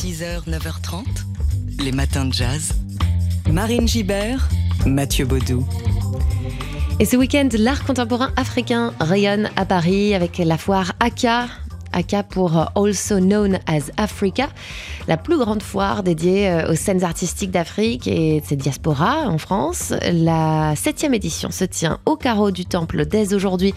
6h, 9h30, les matins de jazz. Marine Gibert, Mathieu Baudou. Et ce week-end, l'art contemporain africain rayonne à Paris avec la foire ACA, Pour Also Known as Africa, la plus grande foire dédiée euh, aux scènes artistiques d'Afrique et de ses diasporas en France. La septième édition se tient au carreau du Temple dès aujourd'hui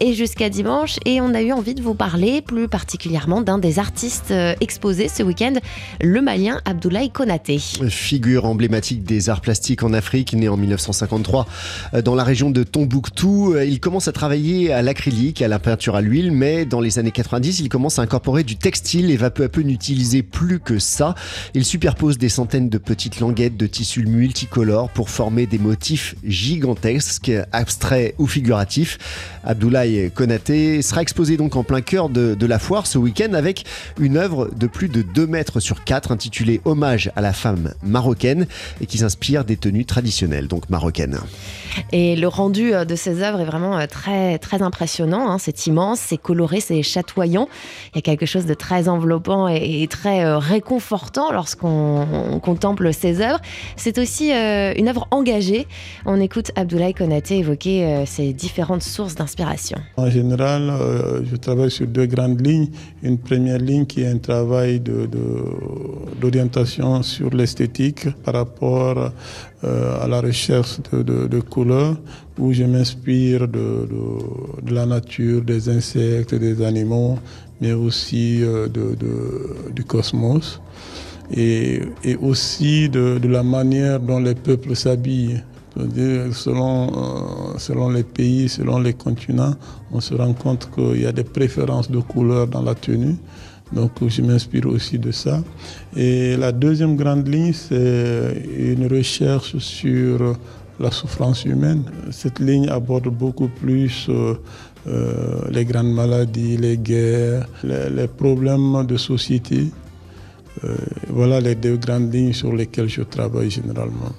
et jusqu'à dimanche. Et on a eu envie de vous parler plus particulièrement d'un des artistes euh, exposés ce week-end, le Malien Abdoulaye Konaté. Figure emblématique des arts plastiques en Afrique, né en 1953 euh, dans la région de Tombouctou. Il commence à travailler à l'acrylique, à la peinture à l'huile, mais dans les années 90, il commence à incorporer du textile et va peu à peu n'utiliser plus que ça. Il superpose des centaines de petites languettes de tissus multicolores pour former des motifs gigantesques, abstraits ou figuratifs. Abdoulaye Konaté sera exposé donc en plein cœur de, la foire ce week-end avec une œuvre de plus de 2 mètres sur 4 intitulée Hommage à la femme marocaine et qui s'inspire des tenues traditionnelles, donc marocaines. Et le rendu euh, de ces œuvres est vraiment euh, très, très impressionnant. Hein. C'est immense, c'est coloré, c'est chatoyant. Il y a quelque chose de très enveloppant et, très euh, réconfortant lorsqu'on contemple ces œuvres. C'est aussi une œuvre engagée. On écoute Abdoulaye Konaté évoquer ses différentes sources d'inspiration. En général, je travaille sur deux grandes lignes. Une première ligne qui est un travail d'orientation sur l'esthétique par rapport euh, à la recherche de, couleurs où je m'inspire de, la nature, des insectes, des animaux, mais aussi euh, du cosmos et, aussi de, la manière dont les peuples s'habillent. Selon, euh, selon les pays, selon les continents, on se rend compte qu'il y a des préférences de couleurs dans la tenue. Donc je m'inspire aussi de ça. Et la deuxième grande ligne, c'est une recherche sur la souffrance humaine. Cette ligne aborde beaucoup plus euh, euh, les grandes maladies, les guerres, les, problèmes de société. Euh, voilà les deux grandes lignes sur lesquelles je travaille généralement.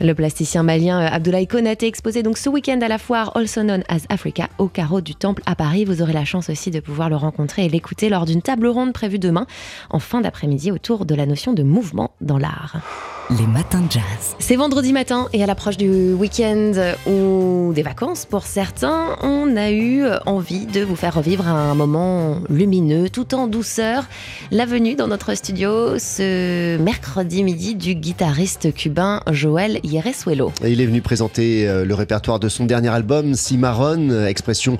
Le plasticien malien euh, Abdoulaye Konaté exposé donc ce week-end à la foire Also Known as Africa au carreau du Temple à Paris. Vous aurez la chance aussi de pouvoir le rencontrer et l'écouter lors d'une table ronde prévue demain en fin d'après-midi autour de la notion de mouvement dans l'art. Les matins de jazz. C'est vendredi matin et à l'approche du week-end ou des vacances pour certains, on a eu envie de vous faire revivre un moment lumineux tout en douceur. La venue dans notre studio ce mercredi midi du guitariste cubain Joël Yeresuelo. Il est venu présenter euh, le répertoire de son dernier album, Cimarron, expression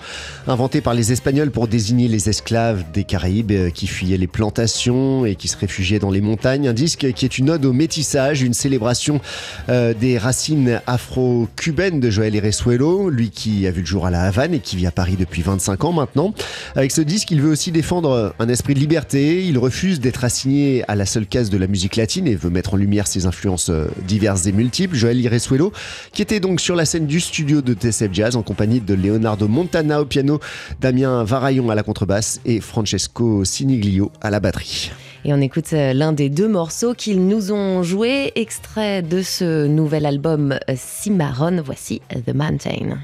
inventée par les Espagnols pour désigner les esclaves des Caraïbes euh, qui fuyaient les plantations et qui se réfugiaient dans les montagnes. Un disque qui est une ode au métissage une célébration euh, des racines afro-cubaines de Joël Eresuelo, lui qui a vu le jour à la Havane et qui vit à Paris depuis 25 ans maintenant. Avec ce disque, il veut aussi défendre un esprit de liberté. Il refuse d'être assigné à la seule case de la musique latine et veut mettre en lumière ses influences euh, diverses et multiples. Joël Eresuelo, qui était donc sur la scène du studio de TSF Jazz en compagnie de Leonardo Montana au piano, Damien Varaillon à la contrebasse et Francesco Siniglio à la batterie. Et on écoute euh, l'un des deux morceaux qu'ils nous ont joué, extrait de ce nouvel album euh, Cimarron. Voici The Mountain.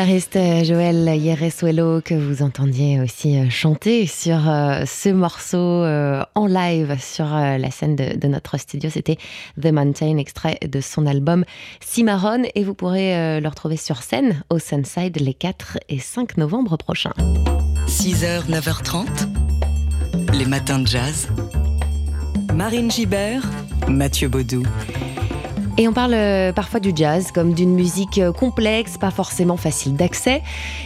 Guitariste euh, Joël Yeresuelo que vous entendiez aussi euh, chanter sur euh, ce morceau en live sur la scène de, notre studio, c'était The Mountain, extrait de son album Cimarron et vous pourrez le retrouver sur scène au Sunside les 4 et 5 novembre prochains. 6h, 9h30, les matins de jazz. Marine Gibert, Mathieu Baudou. Et on parle euh, parfois du jazz comme d'une musique euh, complexe, pas forcément facile d'accès.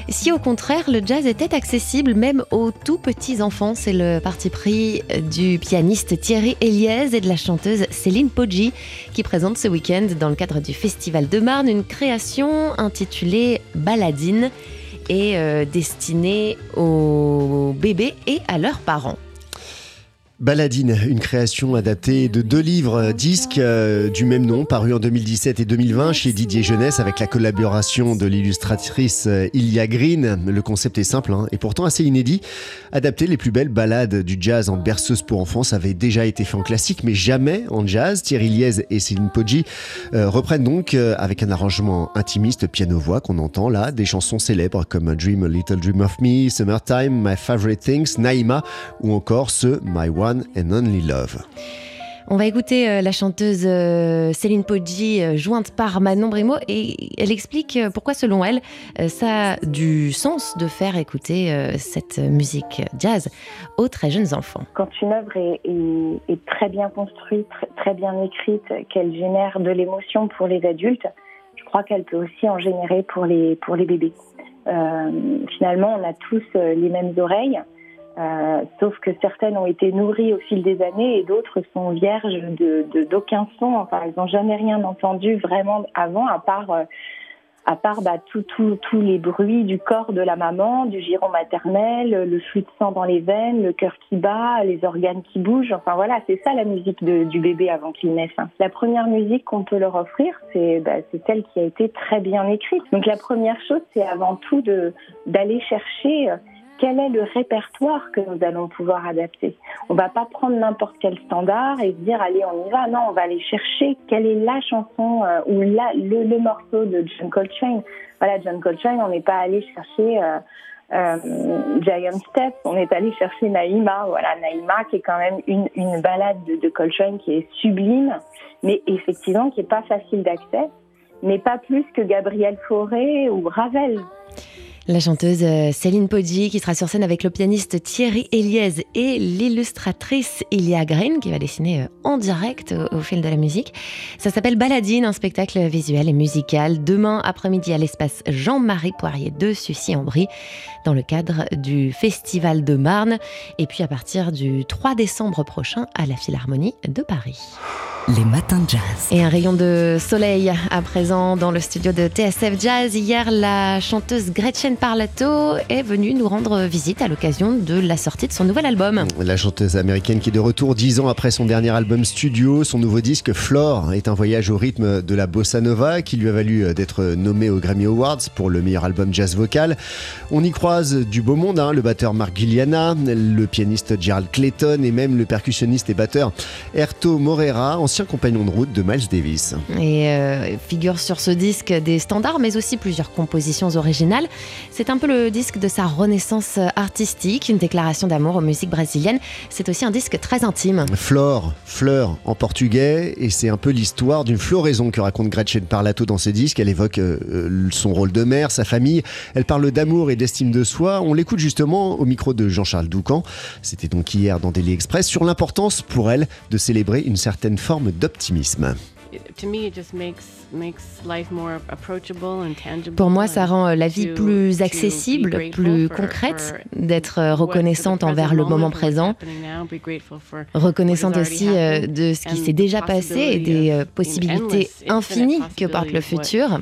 Si au contraire le jazz était accessible même aux tout petits enfants, c'est le parti pris euh, du pianiste Thierry Eliès et de la chanteuse Céline Poggi qui présente ce week-end dans le cadre du Festival de Marne une création intitulée Baladine et destinée aux bébés et à leurs parents. Baladine, une création adaptée de deux livres euh, disques euh, du même nom, parus en 2017 et 2020 chez Didier Jeunesse avec la collaboration de l'illustratrice euh, Ilia Green. Le concept est simple hein, et pourtant assez inédit. Adapter les plus belles ballades du jazz en berceuse pour enfants, avait déjà été fait en classique, mais jamais en jazz. Thierry Liez et Céline Poggi reprennent donc avec un arrangement intimiste piano-voix qu'on entend là, des chansons célèbres comme Dream a Little Dream of Me, Summertime, My Favorite Things, Naima ou encore ce My One and Only Love. On va écouter euh, la chanteuse euh, Céline Poggi, euh, jointe par Manon Brimo, et elle explique pourquoi, selon elle, ça a du sens de faire écouter cette musique jazz aux très jeunes enfants. Quand une œuvre est, très bien construite, très bien écrite, qu'elle génère de l'émotion pour les adultes, je crois qu'elle peut aussi en générer pour les, pour les bébés. finalement, on a tous les mêmes oreilles. Euh, sauf que certaines ont été nourries au fil des années et d'autres sont vierges de d'aucun son. Enfin, elles n'ont jamais rien entendu vraiment avant, à part euh, à part bah, tous les bruits du corps de la maman, du giron maternel, le flux de sang dans les veines, le cœur qui bat, les organes qui bougent. Enfin voilà, c'est ça la musique du bébé avant qu'il naisse. Hein. La première musique qu'on peut leur offrir, c'est bah, celle qui a été très bien écrite. Donc la première chose, c'est avant tout d'aller chercher euh, quel est le répertoire que nous allons pouvoir adapter. On va pas prendre n'importe quel standard et se dire allez on y va. Non, on va aller chercher quelle est la chanson euh, ou le, morceau de John Coltrane. Voilà, John Coltrane, on n'est pas allé chercher euh, Euh, Giant Step, on est allé chercher Naïma, voilà Naïma qui est quand même une, une balade de, de Coltrane qui est sublime, mais effectivement qui est pas facile d'accès, mais pas plus que Gabriel Fauré ou Ravel. La chanteuse euh, Céline Poggi qui sera sur scène avec le pianiste Thierry Eliez et l'illustratrice Ilia Green qui va dessiner euh, en direct au, fil de la musique. Ça s'appelle Baladine, un spectacle visuel et musical demain après-midi à l'espace Jean-Marie Poirier de Sucy-en-Brie dans le cadre du Festival de Marne et puis à partir du 3 décembre prochain à la Philharmonie de Paris. Les matins de jazz. Et un rayon de soleil à présent dans le studio de TSF Jazz. Hier, la chanteuse Gretchen Parlato est venue nous rendre visite à l'occasion de la sortie de son nouvel album. La chanteuse américaine qui est de retour dix ans après son dernier album studio, son nouveau disque Flore est un voyage au rythme de la bossa nova qui lui a valu d'être nommé aux Grammy Awards pour le meilleur album jazz vocal. On y croise du beau monde, hein, le batteur Mark Gilliana, le pianiste Gerald Clayton et même le percussionniste et batteur Erto Morera, ancien compagnon de route de Miles Davis. Et euh, figure sur ce disque des standards, mais aussi plusieurs compositions originales. C'est un peu le disque de sa renaissance artistique, une déclaration d'amour aux musiques brésiliennes. C'est aussi un disque très intime. Flore, fleur en portugais, et c'est un peu l'histoire d'une floraison que raconte Gretchen Parlato dans ses disques. Elle évoque euh, son rôle de mère, sa famille. Elle parle d'amour et d'estime de soi. On l'écoute justement au micro de Jean-Charles Doucan. C'était donc hier dans Daily Express sur l'importance pour elle de célébrer une certaine forme d'optimisme. Pour moi, ça rend euh, la vie plus accessible, plus concrète, d'être euh, reconnaissante envers le moment présent, reconnaissante aussi euh, de ce qui s'est déjà passé et des possibilités infinies que porte le futur.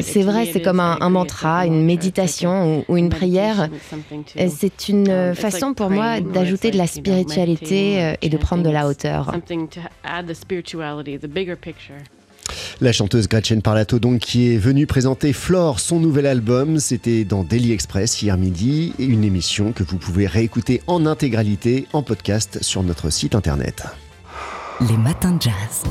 C'est vrai, c'est comme un, mantra, une méditation ou, une prière. C'est une façon pour moi d'ajouter de la spiritualité et de prendre de la hauteur. La chanteuse Gretchen Parlato, donc, qui est venue présenter Flore, son nouvel album, c'était dans Daily Express hier midi, et une émission que vous pouvez réécouter en intégralité en podcast sur notre site internet. Les matins de jazz.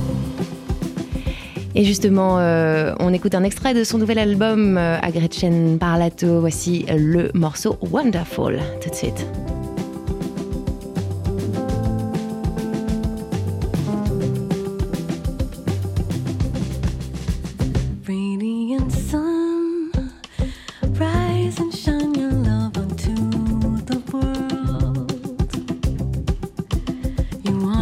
Et justement, euh, on écoute un extrait de son nouvel album euh, à Gretchen Parlato. Voici le morceau Wonderful, tout de suite. you want.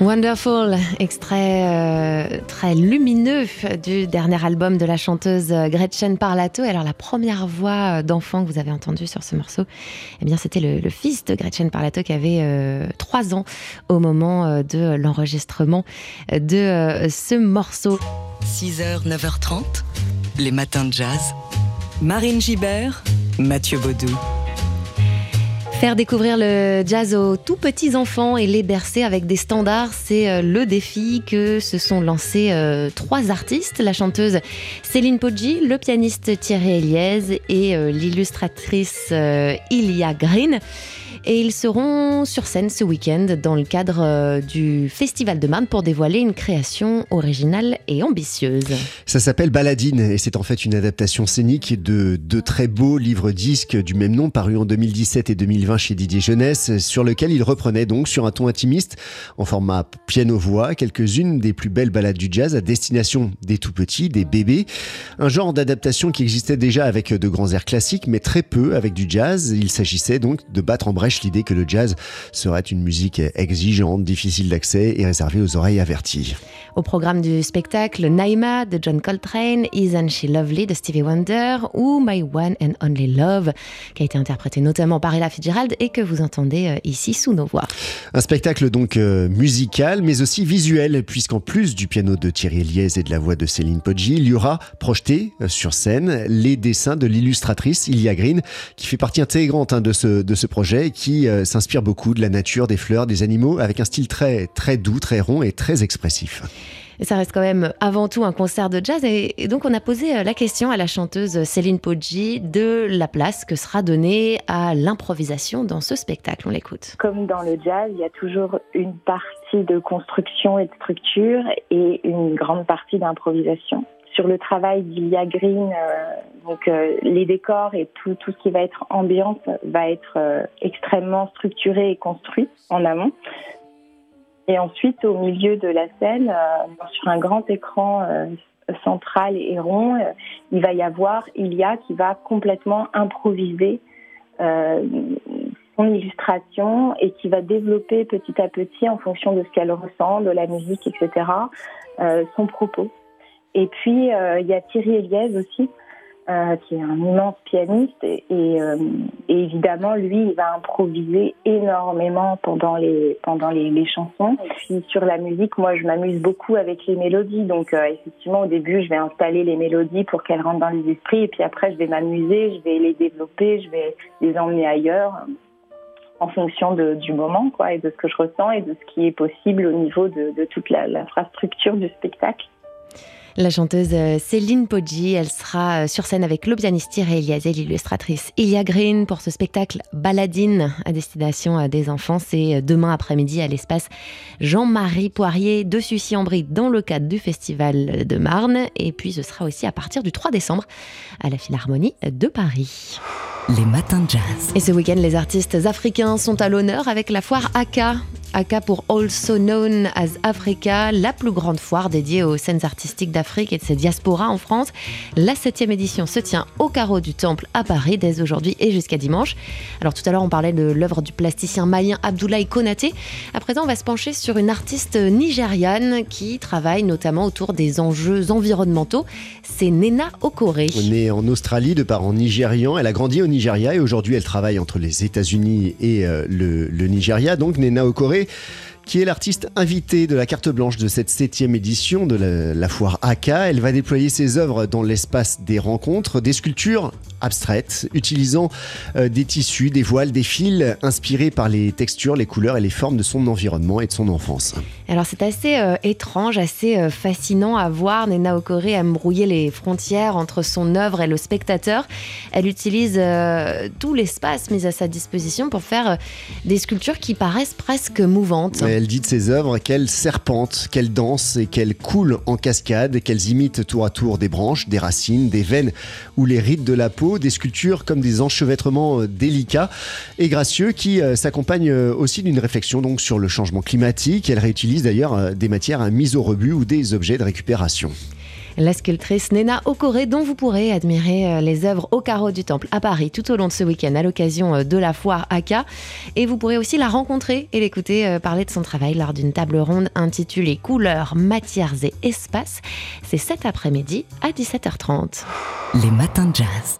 Wonderful, extrait euh, très lumineux du dernier album de la chanteuse Gretchen Parlato. Alors la première voix d'enfant que vous avez entendue sur ce morceau, eh bien c'était le, fils de Gretchen Parlato qui avait euh, trois 3 ans au moment euh, de l'enregistrement de ce morceau. 6h, 9h30, les matins de jazz. Marine Gibert, Mathieu Baudou. Faire découvrir le jazz aux tout petits enfants et les bercer avec des standards, c'est euh, le défi que se sont lancés euh, trois artistes, la chanteuse Céline Poggi, le pianiste Thierry Eliez et euh, l'illustratrice Ilia Green. Et ils seront sur scène ce week-end dans le cadre euh, du Festival de Marne pour dévoiler une création originale et ambitieuse. Ça s'appelle Baladine et c'est en fait une adaptation scénique de deux très beaux livres-disques du même nom parus en 2017 et 2020 chez Didier Jeunesse sur lequel il reprenait donc sur un ton intimiste en format piano-voix quelques-unes des plus belles balades du jazz à destination des tout petits, des bébés. Un genre d'adaptation qui existait déjà avec de grands airs classiques mais très peu avec du jazz. Il s'agissait donc de battre en brèche l'idée que le jazz serait une musique exigeante, difficile d'accès et réservée aux oreilles averties. Au programme du spectacle, Naima de John Coltrane, Isn't She Lovely de Stevie Wonder ou My One and Only Love, qui a été interprété notamment par Ella Fitzgerald et que vous entendez euh, ici sous nos voix. Un spectacle donc euh, musical, mais aussi visuel, puisqu'en plus du piano de Thierry Eliès et de la voix de Céline Poggi, il y aura projeté euh, sur scène les dessins de l'illustratrice Ilia Green, qui fait partie intégrante hein, de, ce, de ce projet qui euh, s'inspire beaucoup de la nature, des fleurs, des animaux, avec un style très, très doux, très rond et très expressif. Et ça reste quand même avant tout un concert de jazz. Et, donc, on a posé euh, la question à la chanteuse Céline Poggi de la place que sera donnée à l'improvisation dans ce spectacle. On l'écoute. Comme dans le jazz, il y a toujours une partie de construction et de structure et une grande partie d'improvisation sur le travail d'Ilia Green, euh, donc euh, les décors et tout, tout ce qui va être ambiance va être euh, extrêmement structuré et construit en amont. Et ensuite, au milieu de la scène, sur un grand écran central et rond, il va y avoir Ilia qui va complètement improviser son illustration et qui va développer petit à petit, en fonction de ce qu'elle ressent, de la musique, etc., son propos. Et puis, euh, il y a Thierry Eliès aussi, euh, qui est un immense pianiste. Et, euh, et, évidemment, lui, il va improviser énormément pendant les, pendant les, chansons. Et puis, sur la musique, moi, je m'amuse beaucoup avec les mélodies. Donc, effectivement, au début, je vais installer les mélodies pour qu'elles rentrent dans les esprits. Et puis après, je vais m'amuser, je vais les développer, je vais les emmener ailleurs en fonction du moment quoi, et de ce que je ressens et de ce qui est possible au niveau de toute l'infrastructure du spectacle. La chanteuse euh, Céline Poggi, elle sera euh, sur scène avec le pianiste Thierry l'illustratrice Ilia Green pour ce spectacle Baladine à destination euh, des enfants. C'est demain après-midi à l'espace Jean-Marie Poirier de Sucy-en-Brie dans le cadre du Festival de Marne. Et puis ce sera aussi à partir du 3 décembre à la Philharmonie de Paris. Les matins de jazz. Et ce week-end, les artistes africains sont à l'honneur avec la foire AKA ACA pour Also Known as Africa, la plus grande foire dédiée aux scènes artistiques d'Afrique et de ses diasporas en France. La septième édition se tient au carreau du Temple à Paris dès aujourd'hui et jusqu'à dimanche. Alors tout à l'heure on parlait de l'œuvre du plasticien malien Abdoulaye Konaté. À présent on va se pencher sur une artiste nigériane qui travaille notamment autour des enjeux environnementaux. C'est Nena Okore. Née en Australie de parents nigérians, elle a grandi au Nigeria et aujourd'hui elle travaille entre les États-Unis et euh, le, Nigeria. Donc Nena Okore qui est l'artiste invité de la carte blanche de cette septième édition de la, foire AK. Elle va déployer ses œuvres dans l'espace des rencontres, des sculptures abstraites, utilisant euh, des tissus, des voiles, des fils, inspirés par les textures, les couleurs et les formes de son environnement et de son enfance. Alors c'est assez euh, étrange, assez euh, fascinant à voir Nena Okore à brouiller les frontières entre son œuvre et le spectateur. Elle utilise tout l'espace mis à sa disposition pour faire des sculptures qui paraissent presque mouvantes. elle dit de ses œuvres qu'elles serpentent, qu'elles dansent et qu'elles coulent en cascade, qu'elles imitent tour à tour des branches, des racines, des veines ou les rides de la peau des sculptures comme des enchevêtrements euh, délicats et gracieux qui euh, s'accompagnent euh, aussi d'une réflexion donc sur le changement climatique. Elle réutilise d'ailleurs des matières à mise au rebut ou des objets de récupération. La sculptrice Nena Okore, dont vous pourrez admirer les œuvres au carreau du Temple à Paris tout au long de ce week-end à l'occasion de la foire ACA. Et vous pourrez aussi la rencontrer et l'écouter parler de son travail lors d'une table ronde intitulée Couleurs, matières et espaces. C'est cet après-midi à 17h30. Les matins de jazz.